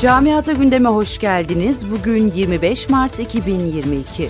Camiata gündeme hoş geldiniz. Bugün 25 Mart 2022.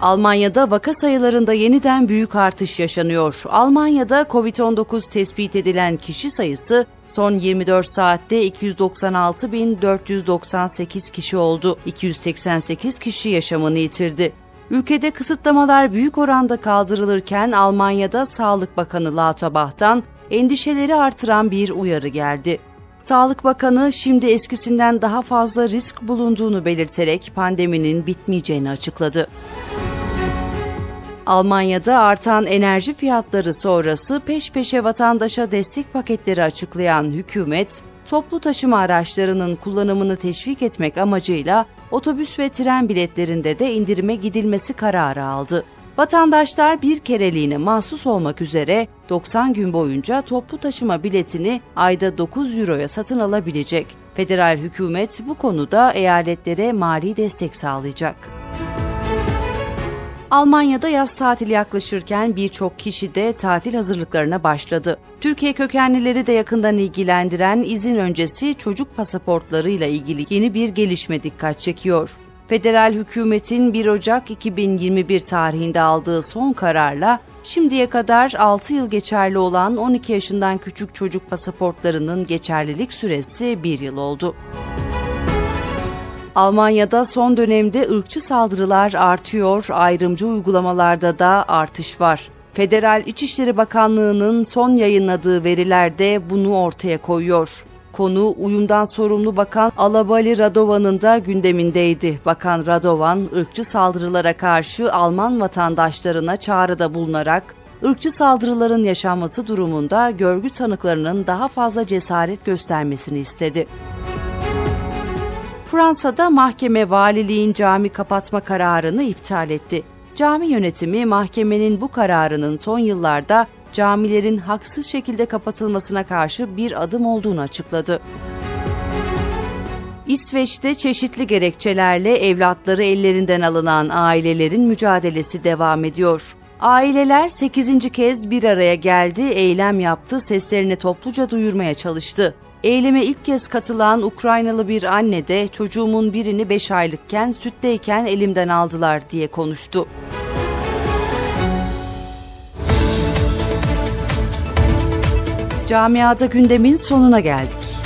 Almanya'da vaka sayılarında yeniden büyük artış yaşanıyor. Almanya'da COVID-19 tespit edilen kişi sayısı son 24 saatte 296.498 kişi oldu. 288 kişi yaşamını yitirdi. Ülkede kısıtlamalar büyük oranda kaldırılırken Almanya'da Sağlık Bakanı Lauterbach'tan endişeleri artıran bir uyarı geldi. Sağlık Bakanı şimdi eskisinden daha fazla risk bulunduğunu belirterek pandeminin bitmeyeceğini açıkladı. Almanya'da artan enerji fiyatları sonrası peş peşe vatandaşa destek paketleri açıklayan hükümet, toplu taşıma araçlarının kullanımını teşvik etmek amacıyla otobüs ve tren biletlerinde de indirime gidilmesi kararı aldı. Vatandaşlar bir kereliğine mahsus olmak üzere 90 gün boyunca toplu taşıma biletini ayda 9 euroya satın alabilecek. Federal hükümet bu konuda eyaletlere mali destek sağlayacak. Almanya'da yaz tatili yaklaşırken birçok kişi de tatil hazırlıklarına başladı. Türkiye kökenlileri de yakından ilgilendiren izin öncesi çocuk pasaportlarıyla ilgili yeni bir gelişme dikkat çekiyor. Federal hükümetin 1 Ocak 2021 tarihinde aldığı son kararla şimdiye kadar 6 yıl geçerli olan 12 yaşından küçük çocuk pasaportlarının geçerlilik süresi 1 yıl oldu. Almanya'da son dönemde ırkçı saldırılar artıyor, ayrımcı uygulamalarda da artış var. Federal İçişleri Bakanlığı'nın son yayınladığı veriler de bunu ortaya koyuyor. Konu uyumdan sorumlu Bakan Alabali Radovan'ın da gündemindeydi. Bakan Radovan, ırkçı saldırılara karşı Alman vatandaşlarına çağrıda bulunarak, ırkçı saldırıların yaşanması durumunda görgü tanıklarının daha fazla cesaret göstermesini istedi. Fransa'da mahkeme valiliğin cami kapatma kararını iptal etti. Cami yönetimi mahkemenin bu kararının son yıllarda camilerin haksız şekilde kapatılmasına karşı bir adım olduğunu açıkladı. İsveç'te çeşitli gerekçelerle evlatları ellerinden alınan ailelerin mücadelesi devam ediyor. Aileler 8. kez bir araya geldi, eylem yaptı, seslerini topluca duyurmaya çalıştı. Eyleme ilk kez katılan Ukraynalı bir anne de çocuğumun birini 5 aylıkken sütteyken elimden aldılar diye konuştu. Camiada gündemin sonuna geldik.